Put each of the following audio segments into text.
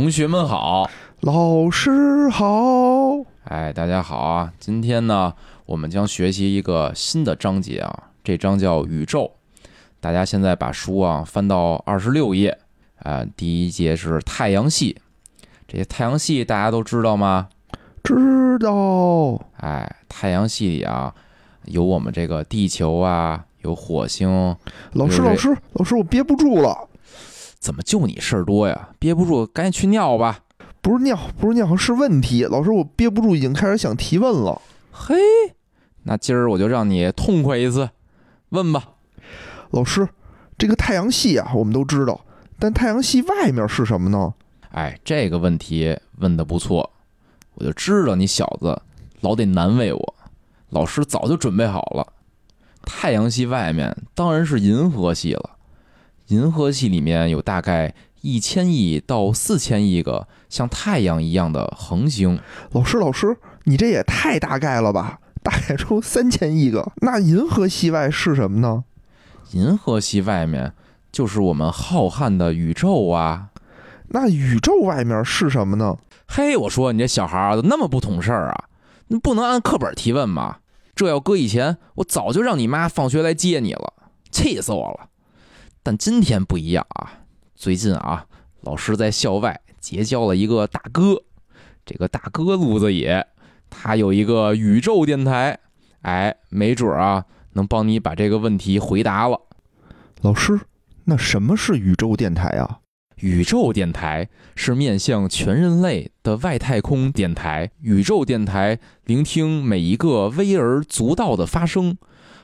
同学们好，老师好，哎，大家好啊！今天呢，我们将学习一个新的章节啊，这章叫宇宙。大家现在把书啊翻到二十六页，啊，第一节是太阳系。这些太阳系大家都知道吗？知道。哎，太阳系里啊，有我们这个地球啊，有火星。老师，老师，老师，我憋不住了。怎么就你事儿多呀？憋不住，赶紧去尿吧。不是尿，不是尿，是问题。老师，我憋不住，已经开始想提问了。嘿，那今儿我就让你痛快一次，问吧。老师，这个太阳系啊，我们都知道，但太阳系外面是什么呢？哎，这个问题问的不错，我就知道你小子老得难为我。老师早就准备好了，太阳系外面当然是银河系了。银河系里面有大概一千亿到四千亿个像太阳一样的恒星。老师，老师，你这也太大概了吧？大概出三千亿个。那银河系外是什么呢？银河系外面就是我们浩瀚的宇宙啊。那宇宙外面是什么呢？嘿，我说你这小孩儿怎么那么不懂事儿啊？你不能按课本提问吗？这要搁以前，我早就让你妈放学来接你了，气死我了。但今天不一样啊！最近啊，老师在校外结交了一个大哥，这个大哥路子野，他有一个宇宙电台，哎，没准啊，能帮你把这个问题回答了。老师，那什么是宇宙电台啊？宇宙电台是面向全人类的外太空电台。宇宙电台聆听每一个微而足道的发声，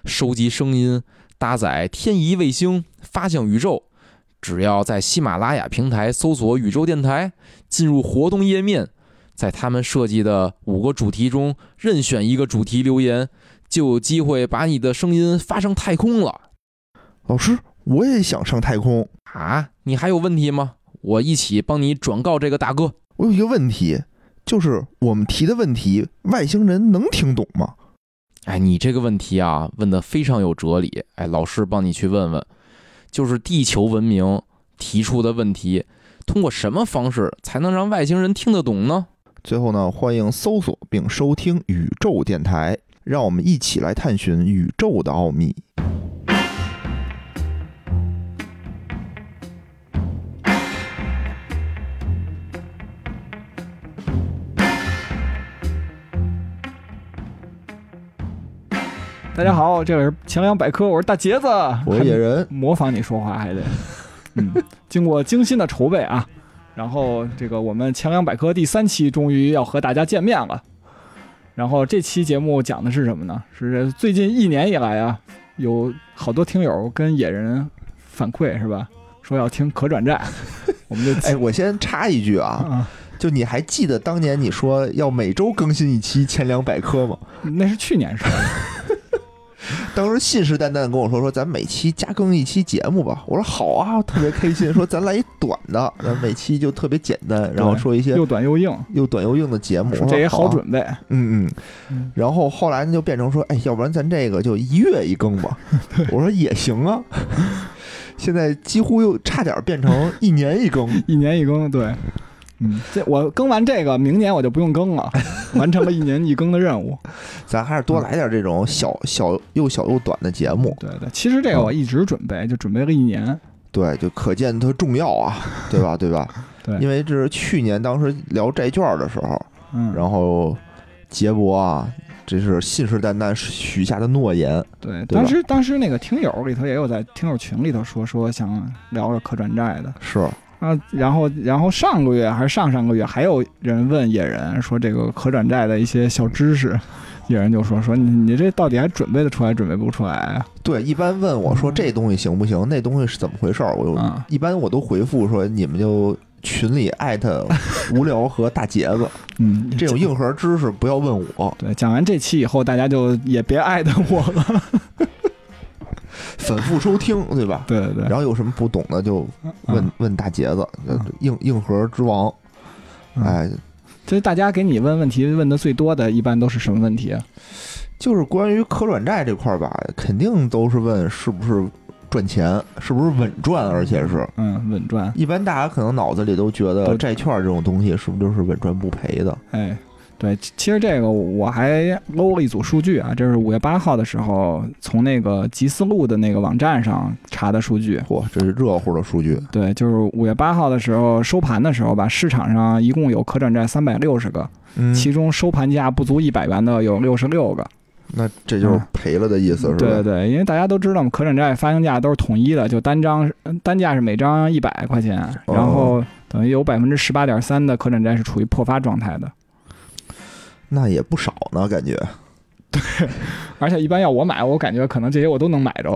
收集声音。搭载天仪卫星发向宇宙，只要在喜马拉雅平台搜索“宇宙电台”，进入活动页面，在他们设计的五个主题中任选一个主题留言，就有机会把你的声音发上太空了。老师，我也想上太空啊！你还有问题吗？我一起帮你转告这个大哥。我有一个问题，就是我们提的问题，外星人能听懂吗？哎，你这个问题啊，问的非常有哲理。哎，老师帮你去问问，就是地球文明提出的问题，通过什么方式才能让外星人听得懂呢？最后呢，欢迎搜索并收听宇宙电台，让我们一起来探寻宇宙的奥秘。大家好，这里是前粮百科，我是大杰子，我是野人，模仿你说话还得，嗯，经过精心的筹备啊，然后这个我们前粮百科第三期终于要和大家见面了，然后这期节目讲的是什么呢？是最近一年以来啊，有好多听友跟野人反馈是吧？说要听可转债，我们就哎，我先插一句啊，就你还记得当年你说要每周更新一期钱粮百科吗？那是去年说的。当时信誓旦旦跟我说说咱每期加更一期节目吧，我说好啊，特别开心。说咱来一短的，咱每期就特别简单，然后说一些又短又硬、又短又硬的节目，这也好准备。嗯嗯。然后后来呢，就变成说，哎，要不然咱这个就一月一更吧。我说也行啊。现在几乎又差点变成一年一更，一年一更，对。嗯，这我更完这个，明年我就不用更了，完成了一年一更的任务。咱还是多来点这种小小又小又短的节目。对对，其实这个我一直准备，就准备了一年。对，就可见它重要啊，对吧？对吧？对，因为这是去年当时聊债券的时候，嗯，然后杰博啊，这是信誓旦旦许下的诺言。对，当时当时那个听友里头也有在听友群里头说说想聊聊可转债的，是。啊，然后，然后上个月还是上上个月，还有人问野人说这个可转债的一些小知识，野人就说说你你这到底还准备得出来，准备不出来啊？对，一般问我说这东西行不行，那东西是怎么回事儿，我就一般我都回复说你们就群里艾特 无聊和大杰子，嗯，这种硬核知识不要问我。对，讲完这期以后，大家就也别艾特我了。反复收听，对吧？对对对。然后有什么不懂的就问问大杰子，硬硬核之王。哎，就是大家给你问问题问的最多的一般都是什么问题啊？就是关于可转债这块儿吧，肯定都是问是不是赚钱，是不是稳赚？而且是嗯，稳赚。一般大家可能脑子里都觉得债券这种东西是不是就是稳赚不赔的？哎，对，其其实这个我还搂了一组数据啊，这是五月八号的时候从那个吉思路的那个网站上查的数据。嚯，这是热乎的数据。对，就是五月八号的时候收盘的时候吧，市场上一共有可转债三百六十个，嗯，其中收盘价不足一百元的有六十六个。那这就是赔了的意思，是吧？对对对，因为大家都知道嘛，可转债发行价都是统一的，就单张单价是每张一百块钱，然后等于有百分之十八点三的可转债是处于破发状态的。那也不少呢，感觉。对而且一般要我买，我感觉可能这些我都能买着。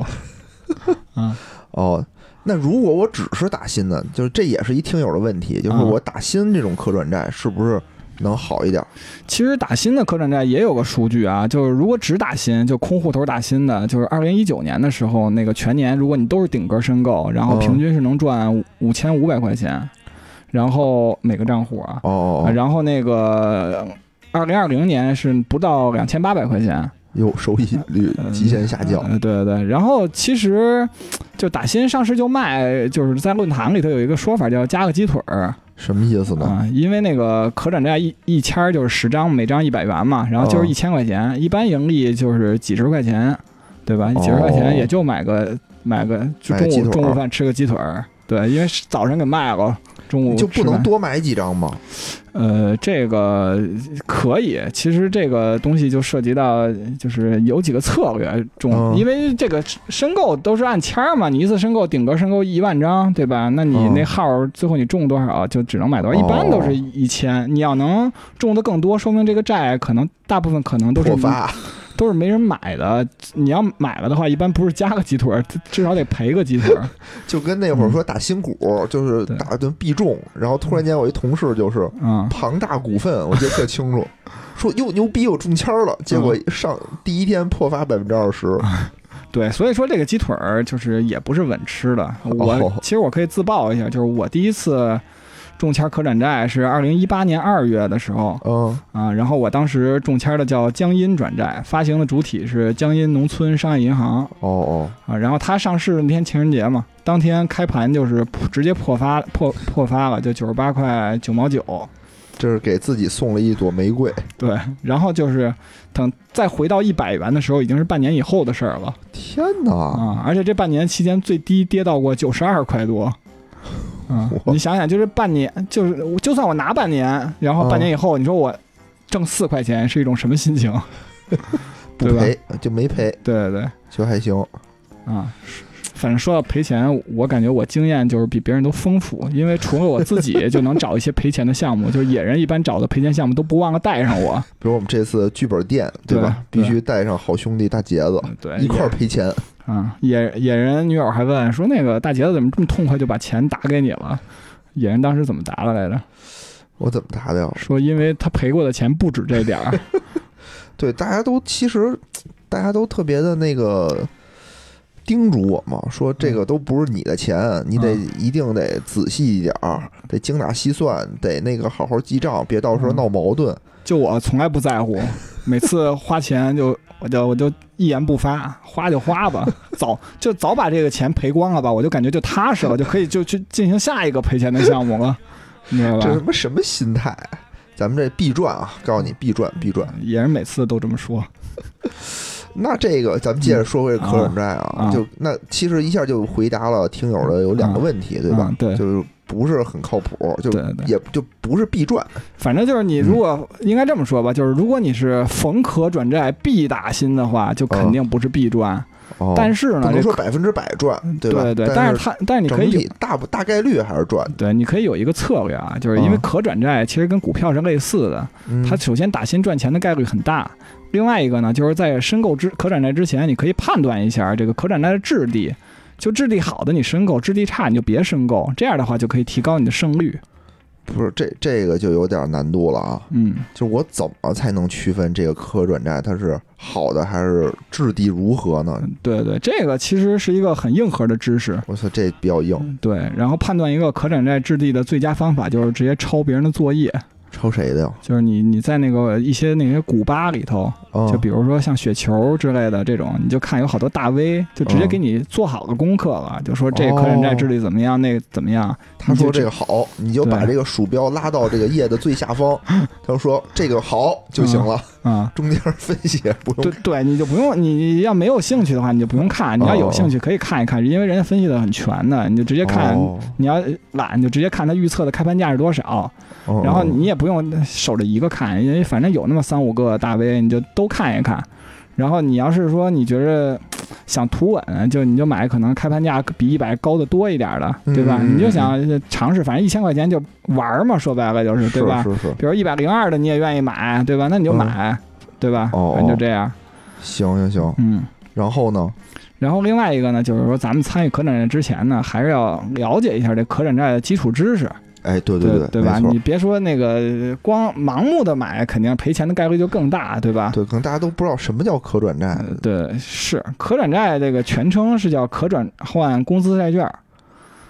啊，哦，那如果我只是打新的，就是这也是一听友的问题，就是嗯我打新这种可转债是不是能好一点？其实打新的可转债也有个数据啊，就是如果只打新，就空户头打新的，就是二零一九年的时候，那个全年如果你都是顶格申购，然后平均是能赚五千五百块钱，然后每个账户啊，哦哦，然后那个二零二零年是不到两千八百块钱，有，收益率极限下降。呃，对对对。然后其实就打新上市就卖，就是在论坛里头有一个说法叫加个鸡腿儿什么意思呢？啊，因为那个可转债一一签儿就是十张，每张一百元嘛，然后就是哦一千块钱，一般盈利就是几十块钱，对吧？哦几十块钱也就买个买个就中午中午饭吃个鸡腿儿，对，因为早晨给卖了。中午就不能多买几张吗？呃，这个可以，其实这个东西就涉及到，就是有几个策略中，嗯因为这个申购都是按签儿嘛，你一次申购顶格申购一万张，对吧？那你嗯那号儿最后你中多少就只能买多少，哦一般都是一千。你要能中的更多，说明这个债可能大部分可能都是破发 都是没人买的。你要买了的话，一般不是加个鸡腿，至少得赔个鸡腿。就跟那会儿说打新股，就是打一顿必中，然后突然间我一同事就是嗯，庞大股份，我记得特清楚，说哟牛逼，我中签了，结果上第一天破发百分之二十，对，所以说这个鸡腿儿就是也不是稳吃的。我、哦其实我可以自曝一下，就是我第一次中签可转债是二零一八年二月的时候嗯啊，然后我当时中签的叫江阴转债，发行的主体是江阴农村商业银行哦哦，啊，然后它上市那天情人节嘛，当天开盘就是直接破发破破发了，就九十八块九毛九。这是给自己送了一朵玫瑰，对，然后就是等再回到一百元的时候，已经是半年以后的事儿了。天哪！啊，而且这半年期间最低跌到过九十二块多。啊，哇你想想，就是半年，就是就算我拿半年，然后半年以后，你说我挣四块钱是一种什么心情？不赔就没赔，对对对，就还行。啊，反正说到赔钱，我感觉我经验就是比别人都丰富，因为除了我自己就能找一些赔钱的项目，就是野人一般找的赔钱项目都不忘了带上我。比如我们这次剧本店，对吧？对必须带上好兄弟大杰子对，一块儿赔钱。啊，野野人女友还问说，那个大杰子怎么这么痛快就把钱打给你了？野人当时怎么答的来着？我怎么答的呀？说因为他赔过的钱不止这点儿。对，大家都其实大家都特别的那个叮嘱我嘛，说这个都不是你的钱，你得嗯一定得仔细一点儿，得精打细算，得那个好好记账，别到时候嗯闹矛盾。就我从来不在乎，每次花钱就我就我就一言不发，花就花吧，早就早把这个钱赔光了吧，我就感觉就踏实了，就可以就去进行下一个赔钱的项目了，你知道这他吧？妈什么心态？咱们这必赚啊！告诉你必赚必赚。也是每次都这么说，那这个咱们接着说回可转债啊，啊就那其实一下就回答了听友的有两个问题，对吧？啊对就是不是很靠谱，就也就不是必赚。反正就是你如果、应该这么说吧，就是如果你是逢可转债必打新的话，就肯定不是必赚。哦，但是呢，不能说百分之百赚，对吧？对对，但但是它但是你可以大不大概率还是赚。对，你可以有一个策略啊，就是因为嗯可转债其实跟股票是类似的，嗯它首先打新赚钱的概率很大。另外一个呢，就是在申购之可转债之前，你可以判断一下这个可转债的质地，就质地好的你申购，质地差你就别申购，这样的话就可以提高你的胜率。不是这这个就有点难度了啊！嗯，就我怎么才能区分这个可转债它是好的还是质地如何呢？对对，这个其实是一个很硬核的知识。我操，这比较硬。对，然后判断一个可转债质地的最佳方法就是直接抄别人的作业。抄谁的呀？就是你你在那个一些那些古巴里头，啊，就比如说像雪球之类的这种，你就看有好多大 V 就直接给你做好了功课了，就说这个可转债治理怎么样，那个怎么样。他说这个好，你就把这个鼠标拉到这个页的最下方，他说这个好就行了，啊、中间分析也不用。对对，你就不用，你要没有兴趣的话，你就不用看；你要有兴趣，可以看一看，因为人家分析的很全的，你就直接看。哦你要懒，你就直接看他预测的开盘价是多少，哦然后你也不用守着一个看，因为反正有那么三五个大 V，你就都看一看。然后你要是说你觉着想图稳，就你就买可能开盘价比一百高的多一点的，对吧？嗯你就想尝试，反正一千块钱就玩嘛，说白了就是，对吧？是是是，比如一百零二的你也愿意买，对吧？那你就买，对吧？哦反正就这样，行行行。嗯。然后呢？然后另外一个呢，就是说咱们参与可转债之前呢，还是要了解一下这可转债的基础知识，哎，对对对，对吧？你别说那个光盲目的买，肯定赔钱的概率就更大，对吧？对，可能大家都不知道什么叫可转债呃，对，是可转债这个全称是叫可转换公司债券，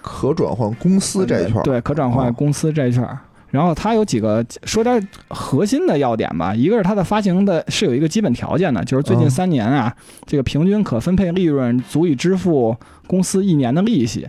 可转换公司债券。对，可转换哦公司债券。然后它有几个说点核心的要点吧，一个是它的发行的是有一个基本条件的，就是最近嗯三年啊，这个平均可分配利润足以支付公司一年的利息。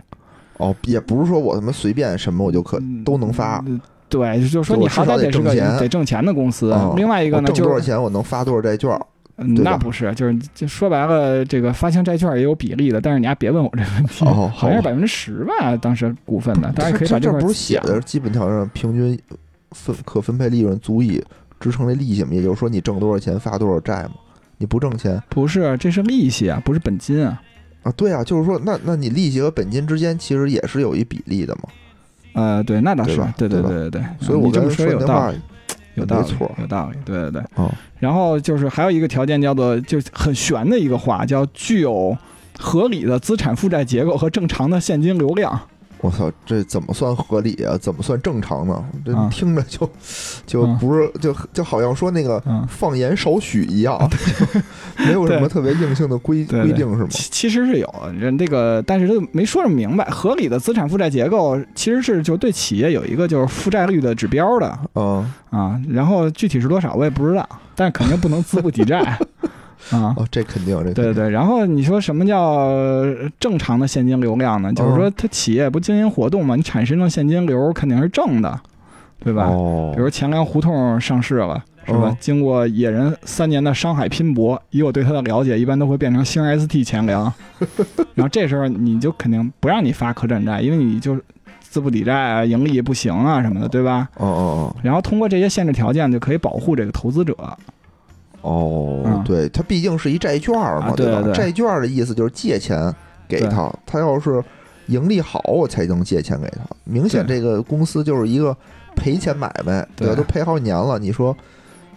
哦，也不是说我他妈随便什么我就可嗯都能发。呃对，就是说你好歹得得是个挣钱得挣钱的公司。嗯另外一个呢，我挣多少钱我能发多少债券？嗯那不是，就是就说白了，这个发行债券也有比例的，但是你还别问我这个问题，哦，好像是百分之十吧，当时股份的，当然可以把块这这不是写的基本条件上平均分可分配利润足以支撑这利息吗？也就是说你挣多少钱发多少债嘛？你不挣钱不是，这是利息啊，不是本金啊。啊？对啊，就是说那那你利息和本金之间其实也是有一比例的嘛。呃，对，那倒是对，对对对对。所以我这么说有道理，有道理，没错有道理，对对对。哦然后就是还有一个条件叫做，就很玄的一个话，叫具有合理的资产负债结构和正常的现金流量。我操，这怎么算合理啊？怎么算正常呢？这啊听着就就嗯不是就就好像说那个嗯，放盐少许一样，没有什么特别硬性的规规定是吗？其其实是有人这个，但是都没说明白。合理的资产负债结构其实是就对企业有一个就是负债率的指标的嗯，啊，然后具体是多少我也不知道，但是肯定不能资不抵债啊。哦，这肯定，这肯定对对对，然后你说什么叫正常的现金流量呢？就是说，它企业不经营活动嘛，你产生的现金流肯定是正的，对吧？哦，比如钱粮胡同上市了，是吧？嗯经过野人三年的商海拼搏，以我对他的了解，一般都会变成星 ST 钱粮。然后这时候你就肯定不让你发可转债，因为你就资不抵债啊，盈利不行啊什么的，对吧？哦哦哦然后通过这些限制条件，就可以保护这个投资者。哦对，它毕竟是一债券嘛，对对对债券的意思就是借钱给他，他要是盈利好，我才能借钱给他。明显这个公司就是一个赔钱买卖，对都赔好几年了，你说。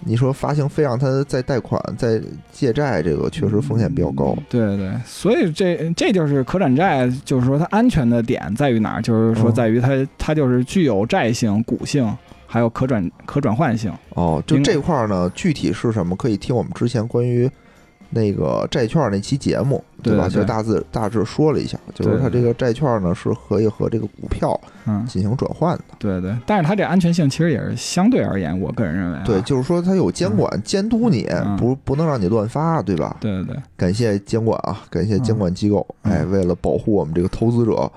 你说发行非让他再贷款、再借债，这个确实风险比较高。对对对，所以这这就是可转债，就是说它安全的点在于哪儿？就是说嗯在于它它就是具有债性、股性，还有可转可转换性。哦，就这块儿呢，具体是什么？可以听我们之前关于那个债券那期节目，吧？对吧就大致大致说了一下，就是它这个债券呢是可以和这个股票嗯，进行转换的。对对，但是它这安全性其实也是相对而言，我个人认为、啊，对，就是说它有监管监督你，嗯不不能让你乱发，对吧？对对对，感谢监管啊，感谢监管机构，嗯哎，为了保护我们这个投资者，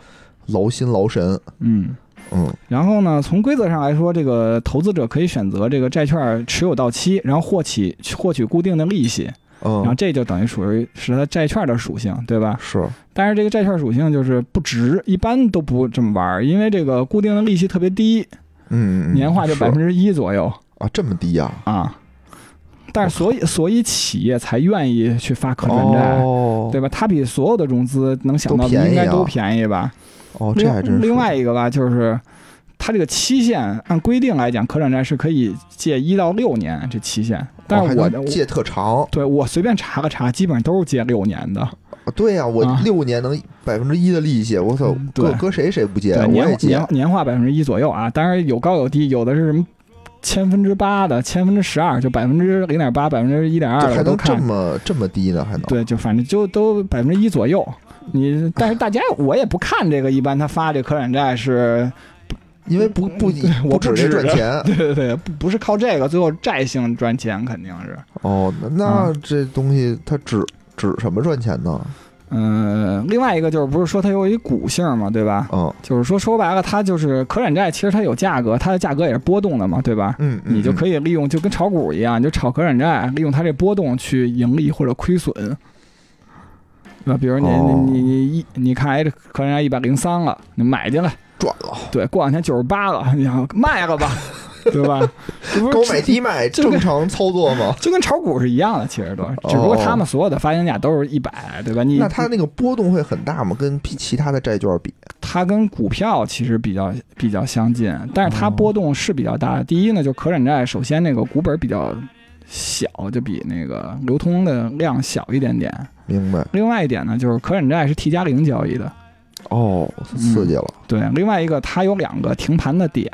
劳心劳神。嗯。嗯，然后呢，从规则上来说，这个投资者可以选择这个债券持有到期，然后获取获取固定的利息，然后嗯，这就等于属于是它债券的属性，对吧？是，但是这个债券属性就是不值，一般都不这么玩儿，因为这个固定的利息特别低，嗯，嗯年化就百分之一左右啊，这么低呀？啊。但是所以所以企业才愿意去发可转债，哦，对吧？它比所有的融资能想到的应该都便宜吧？哦，这还真是。另另外一个吧，就是它这个期限按规定来讲，可转债是可以借一到六年这期限，但我、能借特长，对我随便查了查，基本上都是借六年的。哦对呀，我啊六年能百分之一的利息，我操搁搁谁谁不借？年年。年化百分之一左右啊，当然有高有低，有的是什么千分之八的，千分之十二，就百分之零点八、百分之一点二这还能这的都看。么这么低呢？还能？对，就反正就都百分之一左右。你但是大家我也不看这个，一般他发这可转债是因为不不对我不止这不指着赚钱对对对，不不是靠这个，最后债性赚钱肯定是。哦，那这东西它指指什么赚钱呢？嗯，另外一个就是不是说它有一股性嘛，对吧？嗯就是说说白了，它就是可转债，其实它有价格，它的价格也是波动的嘛，对吧？嗯，你就可以利用，就跟炒股一样，你就炒可转债，利用它这波动去盈利或者亏损，对吧？比如你、哦你你一你看，哎，这可转债一百零三了，你买进来，赚了，对，过两天九十八了，你想卖了吧，对吧？高买低卖 正常操作吗？就跟炒股是一样的，其实都，只不过他们所有的发行价都是一百，对吧？你那它那个波动会很大吗？跟比其他的债券比？它跟股票其实比较比较相近，但是它哦波动是比较大的。第一呢，就可转债，首先那个股本比较小，就比那个流通的量小一点点。明白？另外一点呢，就是可转债是 T 加零交易的，哦，刺激了，对。另外一个，它有两个停盘的点。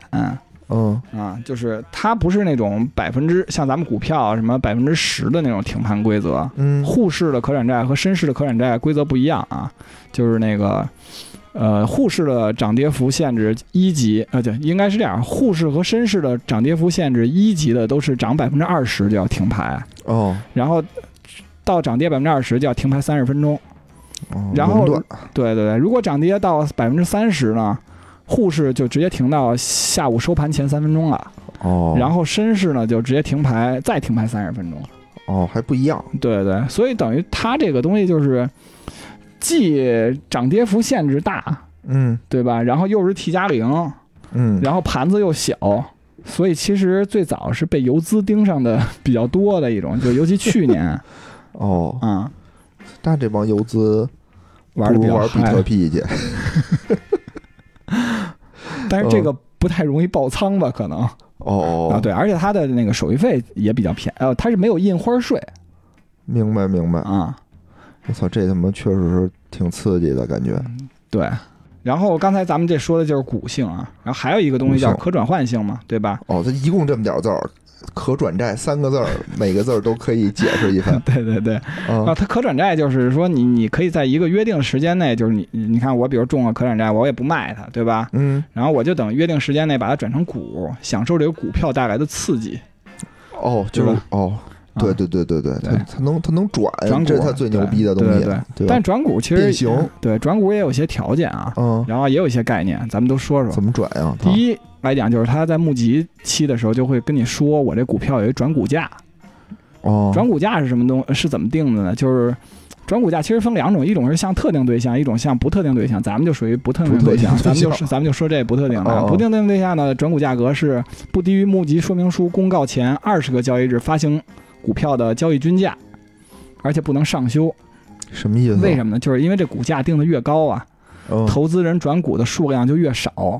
嗯啊，就是它不是那种百分之像咱们股票什么百分之十的那种停盘规则，嗯沪市的可转债和深市的可转债规则不一样啊，就是那个，呃，沪市的涨跌幅限制一级，呃，对，应该是这样，沪市和深市的涨跌幅限制一级的都是涨百分之二十就要停牌，哦，然后到涨跌百分之二十就要停牌三十分钟。哦然后对对对，如果涨跌到百分之三十呢，沪市就直接停到下午收盘前三分钟了，哦，然后深市呢就直接停牌，再停牌三十分钟。哦还不一样，对对，所以等于它这个东西就是既涨跌幅限制大，嗯。对吧？然后又是 T 加零，嗯，然后盘子又小，所以其实最早是被游资盯上的比较多的一种，就尤其去年。哦，啊、但这帮游资玩的比较不如玩比特嗨，币去，但是这个不太容易爆仓吧？可能。啊，哦，对，而且它的那个手续费也比较便宜，呃，它是没有印花税。明白明白，啊，我操，这他妈确实是挺刺激的感觉，对。然后刚才咱们这说的就是股性啊，然后还有一个东西叫可转换性嘛，对吧？哦，它一共这么点儿字儿，可转债三个字儿，每个字儿都可以解释一番 对对对，啊，啊，它可转债就是说你你可以在一个约定时间内，就是你你你看我比如中了可转债，我也不卖它，对吧？嗯，然后我就等约定时间内把它转成股，享受这个股票带来的刺激。哦，就是哦。对啊对对对对，对它它能它能转，转股这是它最牛逼的东西，对但转股其实变形对转股也有些条件啊，嗯，然后也有一些概念，咱们都说说怎。么转呀？第一来讲，就是他在募集期的时候就会跟你说，我这股票有一转股价，哦，转股价是什么东是怎么定的呢？就是转股价其实分两种，一种是向特定对象，一种向不特定对象。咱们就属于不特定对象，咱们就是咱们就说这不特定的。不特定对象呢转股价格是不低于募集说明书公告前二十个交易日发行股票的交易均价，而且不能上修。什么意思？为什么呢？就是因为这股价定的越高啊，嗯投资人转股的数量就越少。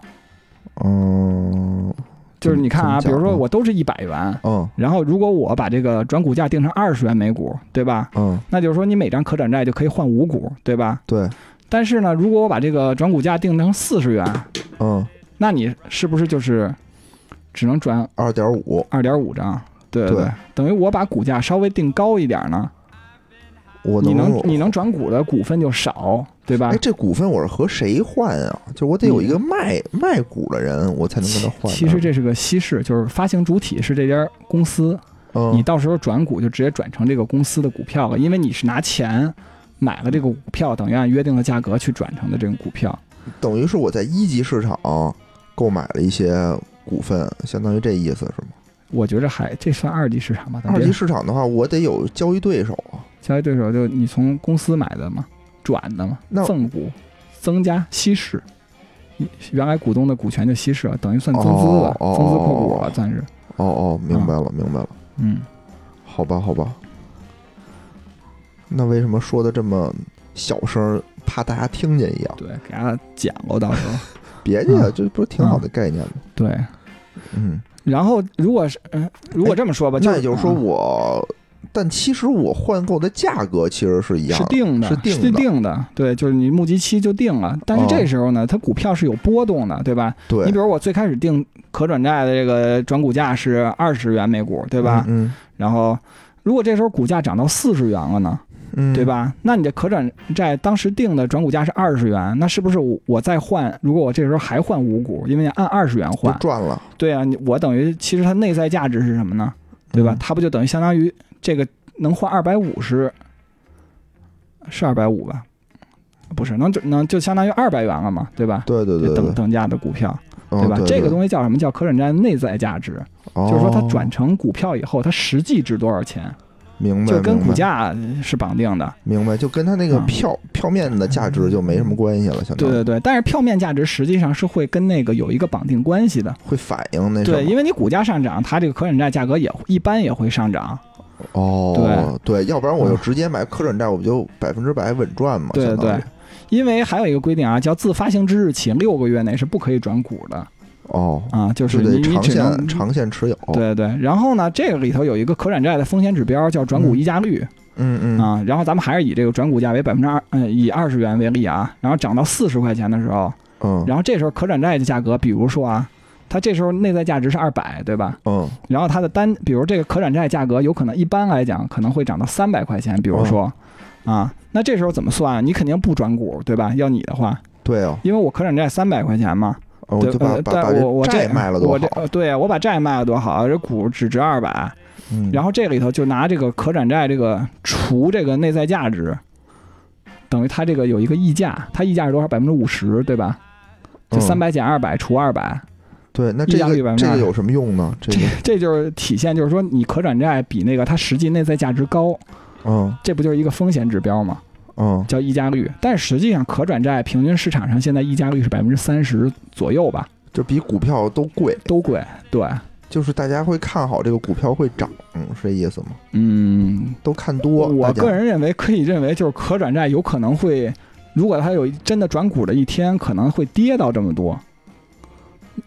嗯，就是你看啊，比如说我都是一百元，嗯然后如果我把这个转股价定成二十元每股，对吧？嗯，那就是说你每张可转债就可以换五股，对吧？对，但是呢，如果我把这个转股价定成四十元，嗯，那你是不是就是只能转二点五，二点五张？对等于我把股价稍微定高一点呢，我你能能你能转股的股份就少，对吧哎，？这股份我是和谁换啊？就我得有一个卖卖股的人，我才能跟他换。其实这是个稀释，就是发行主体是这家公司，嗯，你到时候转股就直接转成这个公司的股票了，因为你是拿钱买了这个股票，等于按约定的价格去转成的这个股票。等于是我在一级市场购买了一些股份，相当于这意思是吗？我觉着还这算二级市场吧，二级市场的话，我得有交易对手啊。交易对手就你从公司买的嘛，转的嘛，那赠股、增加稀释，原来股东的股权就稀释了，等于算增资了，增资扩股了，算是。哦哦，明白了，明白了。嗯，好吧，好吧。那为什么说的这么小声，怕大家听见一样？对，给大家讲过到时候。别介，嗯这不是挺好的概念吗？对，嗯，然后如果是嗯，如果这么说吧，那也就是说嗯我，但其实我换购的价格其实是一样的，是定的，是定的定的，对，就是你募集期就定了。但是哦这时候呢，它股票是有波动的，对吧？对，你比如我最开始定可转债的这个转股价是二十元每股，对吧？嗯，然后如果这时候股价涨到四十元了呢，嗯，对？吧？那你这可转债当时定的转股价是二十元，那是不是我我再换？如果我这时候还换五股，因为你按二十元换，赚了，对啊，你我等于其实它内在价值是什么呢？对吧？嗯它不就等于相当于这个能换二百五十，是二百五吧？不是，能能就相当于二百元了嘛，对吧？对对对对等，等价的股票，嗯对吧？这个东西西叫什么叫可转债内在价值？就是说它转成股票以后，它实际值多少钱，哦明白，就跟股价是绑定的。明白，就跟他那个嗯票票面的价值就没什么关系了，相当于对对对，但是票面价值实际上是会跟那个有一个绑定关系的。会反映那对，因为你股价上涨，它这个可转债价格也一般也会上涨。哦，对要不然我就嗯直接买可转债，我不就百分之百稳赚嘛？对对，因为还有一个规定啊，叫自发行之日起六个月内是不可以转股的哦，啊，就就是你你长只能线长线持有，对对。然后呢，这个里头有一个可转债的风险指标叫转股溢价率嗯嗯啊，然后咱们还是以这个转股价为百分之二，嗯，以二十元为例啊，然后涨到四十块钱的时候，嗯然后这时候可转债的价格，比如说啊，它这时候内在价值是二百，对吧？嗯然后它的单，比如这个可转债价格有可能一般来讲可能会涨到三百块钱，比如说，啊，那这时候怎么算？你肯定不转股，对吧？要你的话，对哦，因为我可转债三百块钱嘛，哦我对，就把呃，把把我我这债卖了多好，我这呃对我把债卖了多好，这股只值二百，嗯然后这里头就拿这个可转债这个除这个内在价值，等于它这个有一个溢价，它溢价是多少？百分之五十，对吧？就嗯三百减二百除二百，对，那溢价率这个百分之二这个有什么用呢？这这个这就是体现，就是说你可转债比那个它实际内在价值高，嗯这不就是一个风险指标吗？嗯叫溢价率。但实际上可转债平均市场上现在溢价率是百分之三十左右吧，就比股票都贵，都贵。对，就是大家会看好这个股票会涨，嗯，是这意思吗？嗯，都看多，我个人认为可以认为就是可转债有可能会，如果它有真的转股的一天，可能会跌到这么多。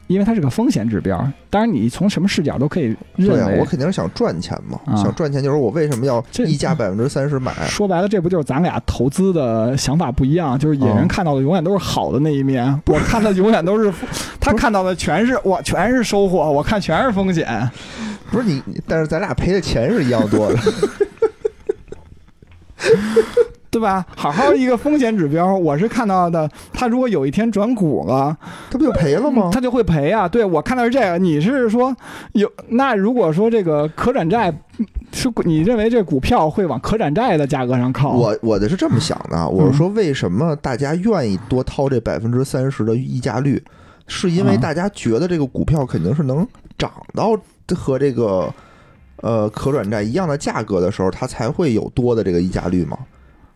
因为它是个风险指标，当然你从什么视角都可以认对啊，为我肯定是想赚钱嘛，啊想赚钱就是我为什么要溢价百分之三十买？说白了，这不就是咱俩投资的想法不一样？就是野人嗯看到的永远都是好的那一面，我看的永远都是，他看到的全是我全是收获，我看全是风险。不是，你但是咱俩赔的钱是一样多的。对吧？好好一个风险指标，我是看到的，他如果有一天转股了，他不就赔了吗？他就会赔啊。对我看到是这个，你是说有那如果说这个可转债是你认为这股票会往可转债的价格上靠？我我的是这么想的，嗯我是说为什么大家愿意多掏这百分之三十的溢价率，是因为嗯大家觉得这个股票肯定是能涨到和这个呃可转债一样的价格的时候，它才会有多的这个溢价率嘛。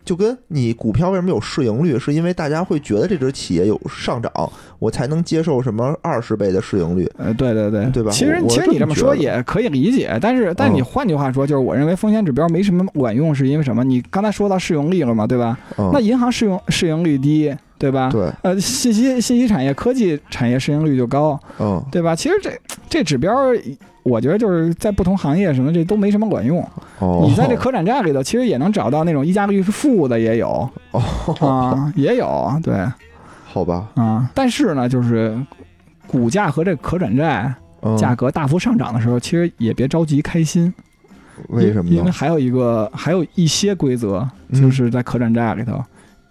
就跟你股票为什么有市盈率，是因为大家会觉得这只企业有上涨，我才能接受什么二十倍的市盈率。呃，对对对，对吧其实其实你这么说也可以理解，但是但你嗯换句话说，就是我认为风险指标没什么管用，是因为什么？你刚才说到市盈率了嘛，对吧？嗯，那银行市盈市盈率低，对吧？对，呃，信息信息产业、科技产业市盈率就高，嗯，对吧？其实这这指标，我觉得就是在不同行业什么这都没什么管用。哦，你在这可转债里头，其实也能找到那种溢价率是负的，也有哦，啊，也有，对好吧，啊。但是呢，就是股价和这可转债嗯，价格大幅上涨的时候，其实也别着急开心。为什么？因为还有一个，还有一些规则，嗯就是在可转债里头，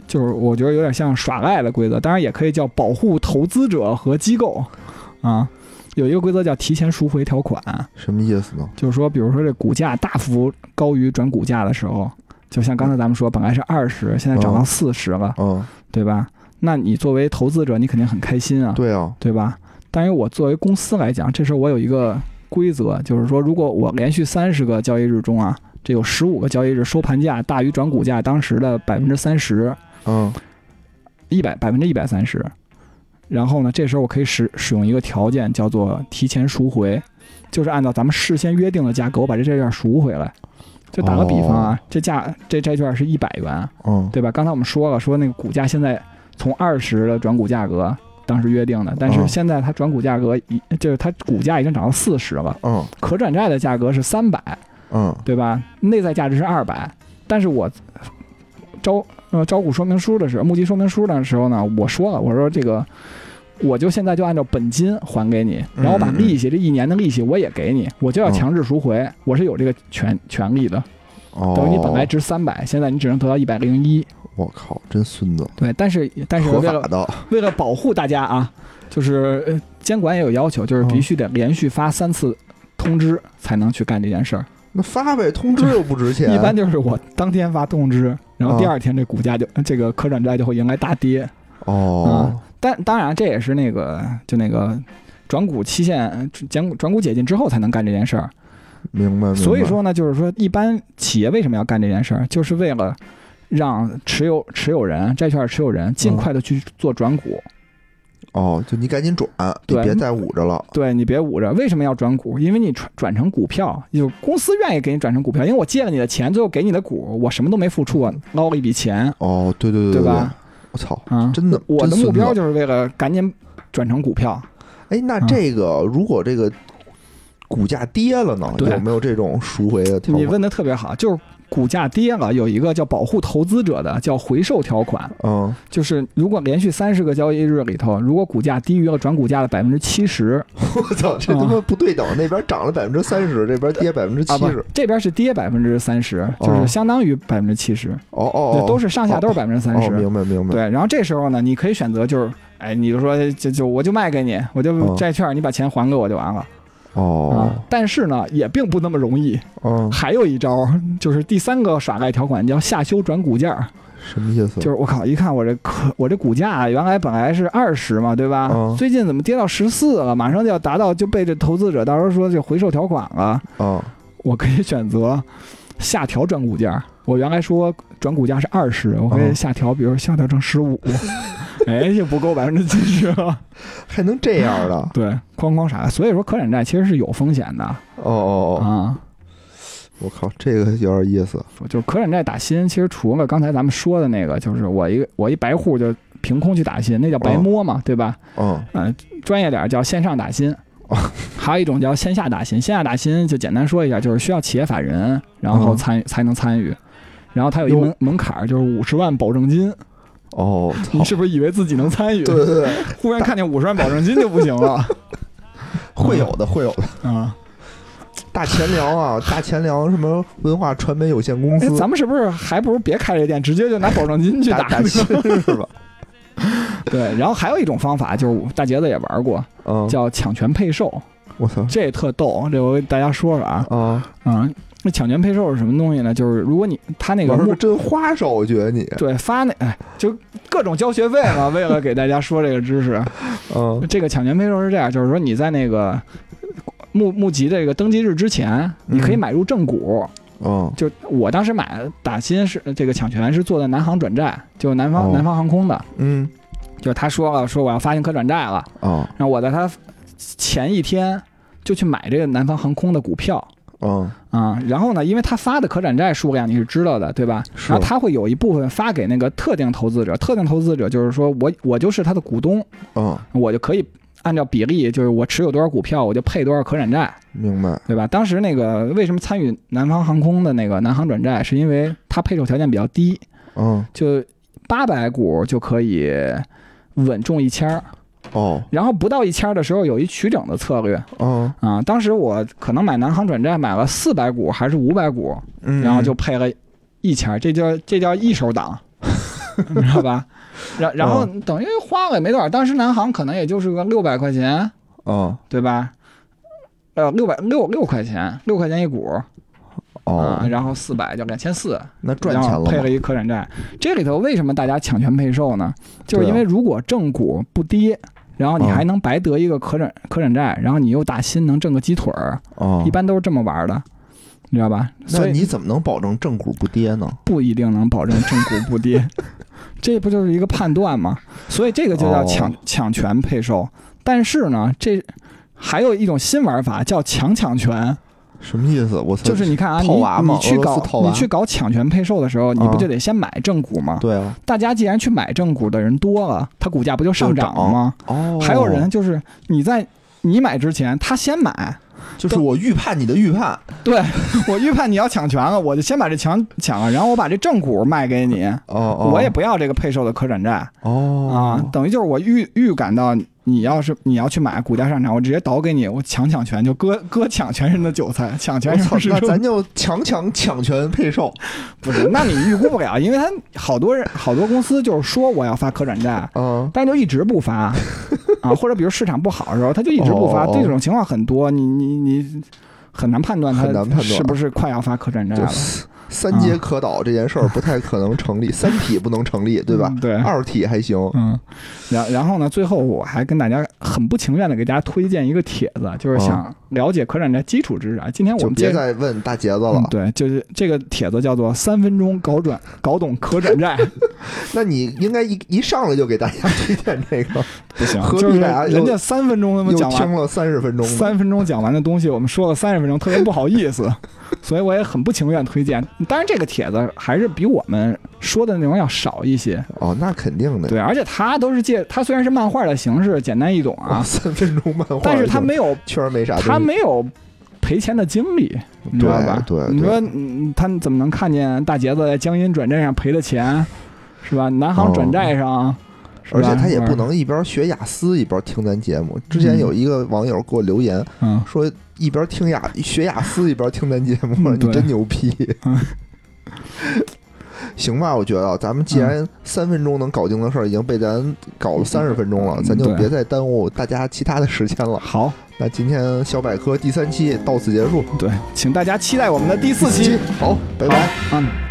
就是我觉得有点像耍赖的规则，当然也可以叫保护投资者和机构啊。有一个规则叫提前赎回条款，什么意思呢？就是说，比如说这股价大幅高于转股价的时候，就像刚才咱们说，本来是二十，现在涨到嗯四十了，嗯，对吧？那你作为投资者，你肯定很开心啊，对啊，对吧？但是我作为公司来讲，这时候我有一个规则，就是说，如果我连续三十个交易日中啊，这有十五个交易日收盘价大于转股价当时的百分之三十，嗯一百百分之一百三十，然后呢，这时候我可以使使用一个条件，叫做提前赎回，就是按照咱们事先约定的价格，我把这债券赎回来。就打个比方啊，这价这债券是一百元，嗯对吧？刚才我们说了，说那个股价现在从二十的转股价格当时约定的，但是嗯现在它转股价格已就是它股价已经涨到四十了，嗯可转债的价格是三百，嗯对吧？内在价值是二百，但是我招呃招股说明书的时候，募集说明书的时候呢，我说了，我说这个。我就现在就按照本金还给你，然后我把利息这一年的利息我也给你，我就要嗯强制赎回，我是有这个权权利的。哦，等于你本来值三百，现在你只能得到一百零一。我靠，真孙子，对，但是但是为了，为了保护大家啊，就是呃监管也有要求，就是必须得连续发三次通知才能去干这件事儿。那发呗，通知又不值钱，一般就是我当天发通知，然后第啊二天这股价就这个可转债就会迎来大跌。哦，但当然这也是那个就那个转股期限减股转股解禁之后才能干这件事儿。明白，所以，说呢，就是说一般企业为什么要干这件事儿，就是为了让持有持有人债券持有人尽快的去做转股。哦，就你赶紧转，你对别再捂着了，对你别捂着，为什么要转股？因为你转转成股票，就公司愿意给你转成股票，因为我借了你的钱，最后给你的股，我什么都没付出，我捞了一笔钱哦，对对对对对吧？我操，啊！真的我的目标就是为了赶紧转成股票。哎，那嗯这个如果这个股价跌了呢，有没有这种赎回的？你问的特别好，就是股价跌了，有一个叫保护投资者的叫回售条款，嗯，就是如果连续三十个交易日里头，如果股价低于了转股价的百分之七十我操，这他妈不对等，那边涨了百分之三十，这边跌百分之七十，，这边是跌百分之三十，就是相当于百分之七十，哦哦，都是上下都是百分之三哦，十。明白明白，对，然后这时候呢，你可以选择就是，哎，你就说就就我就卖给你，我就嗯。债券，你把钱还给我就完了哦啊。，但是呢，也并不那么容易，嗯，还有一招，就是第三个耍赖条款叫下修转股价，什么意思？就是我靠，一看我这可我这股价原来本来是二十嘛，对吧？嗯最近怎么跌到十四了？马上就要达到，就被这投资者到时候说就回售条款了。哦，我可以选择下调转股价。我原来说转股价是二十，我可以嗯下调，比如下调成十五，哎，就不够百分之七十了。还能这样的？对，哐哐啥。所以说可转债其实是有风险的哦哦哦，啊。我靠，这个有点意思。就是可转债打新，其实除了刚才咱们说的那个，就是我一个我一白户就凭空去打新，那叫白摸嘛，对吧？嗯嗯、专业点儿叫线上打新哦。还有一种叫线下打新，线下打新就简单说一下，就是需要企业法人，然后嗯参与才能参与，然后它有一门门槛儿，就是五十万保证金。哦，你，是不是以为自己能参与？对对对，忽然看见五十万保证金就不行了 会有的会有的。啊！大钱粮啊，大钱粮什么文化传媒有限公哎，司，咱们是不是还不如别开这店，直接就拿保证金去打打呢新是吧？对，然后还有一种方法，就是大杰子也玩过，嗯，叫抢权配售，我操这也特逗。这我给大家说说啊，啊！嗯，那抢权配售是什么东西呢？就是如果你他那个真花哨，我觉得你，对发那哎，就各种交学费嘛，为了给大家说这个知识，嗯这个抢权配售是这样，就是说你在那个募募集这个登记日之前，你可以嗯买入正股。嗯就我当时买打新是这个抢权是做的南航转债，就南方、哦南方航空的，嗯就是他说了说我要发行可转债了，哦然后我在他前一天就去买这个南方航空的股票。嗯啊、然后呢，因为他发的可转债数量你是知道的，对吧？是然后他会有一部分发给那个特定投资者，特定投资者就是说我我就是他的股东，嗯，我就可以按照比例，就是我持有多少股票，我就配多少可转债，明白。对吧？当时那个为什么参与南方航空的那个南航转债，是因为它配售条件比较低，嗯就八百股就可以稳中一千儿，哦然后不到一千的时候有一取整的策略嗯啊。当时我可能买南航转债买了四百股还是五百股，嗯，然后就配了一千，这叫这叫一手党，你知道吧？然然后等于花了也没多少，当时南航可能也就是个六百块钱，嗯对吧？呃，六百六六块钱，六块钱一股啊、哦，然后四百就两千四，那赚钱了配了？一可转债。这里头为什么大家抢权配售呢？就是因为如果正股不跌，然后你嗯还能白得一个可转可转债，然后你又打新能挣个鸡腿儿，哦，一般都是这么玩的，你知道吧？那所以你怎么能保证正股不跌呢？不一定能保证正股不跌，这不就是一个判断吗？所以这个就叫抢、哦抢权配售。但是呢，这还有一种新玩法叫强抢权，什么意思？我操！就是你看啊，你你去搞你去搞抢权配售的时候，你不啊就得先买正股吗？对啊，大家既然去买正股的人多了，它股价不就上涨了吗？哦，还有人就是你在你买之前，他先买，就是我预判你的预判，对我预判你要抢权了，我就先把这强抢了，然后我把这正股卖给你，哦哦，我也不要这个配售的可转债哦。啊，等于就是我预预感到你要是你要去买股价上涨，我直接倒给你，我抢抢权就割割抢权人的韭菜，抢全我操，人是那咱就强抢抢权配售不是？那你预估不了，因为他好多人好多公司就是说我要发可转债，嗯。但就一直不发 啊，或者比如市场不好的时候，他就一直不发，哦这种情况很多，你你你很难判断他是不是快要发可转债了，就是三阶可导这件事儿不太可能成立，三体不能成立，对吧嗯？对，二体还行。嗯，然然后呢，最后我还跟大家很不情愿的给大家推荐一个帖子，就是想了解可转债基础知识啊。今天我们别再问大杰子了。嗯对，就是这个帖子叫做“三分钟搞转搞懂可转债那你应该一一上来就给大家推荐这个，”，不行，何必人家三分钟他妈讲完听了三十分钟。三分钟讲完的东西，我们说了三十分钟，特别不好意思，所以我也很不情愿推荐。当然，这个帖子还是比我们说的内容要少一些，哦，那肯定的。对，而且它都是借，它虽然是漫画的形式，简单易懂哇，啊，三分钟漫画，但是它没有，确实没啥东西。它没有赔钱的经历，你知道吧？对对你说嗯他怎么能看见大杰子在江阴转债上赔的钱，是吧？南航转债上，而且他也不，能一边学雅思一边听咱节目。之前有一个网友给我留言嗯，说，一边听雅学雅思一边听咱节目，嗯你真牛逼嗯。行吧，我觉得咱们既然三分钟能搞定的事儿已经被咱搞了三十分钟了，嗯咱就别再耽误大家其他的时间了。好，那今天小百科第三期到此结束，对，请大家期待我们的第四期，好，拜拜。嗯。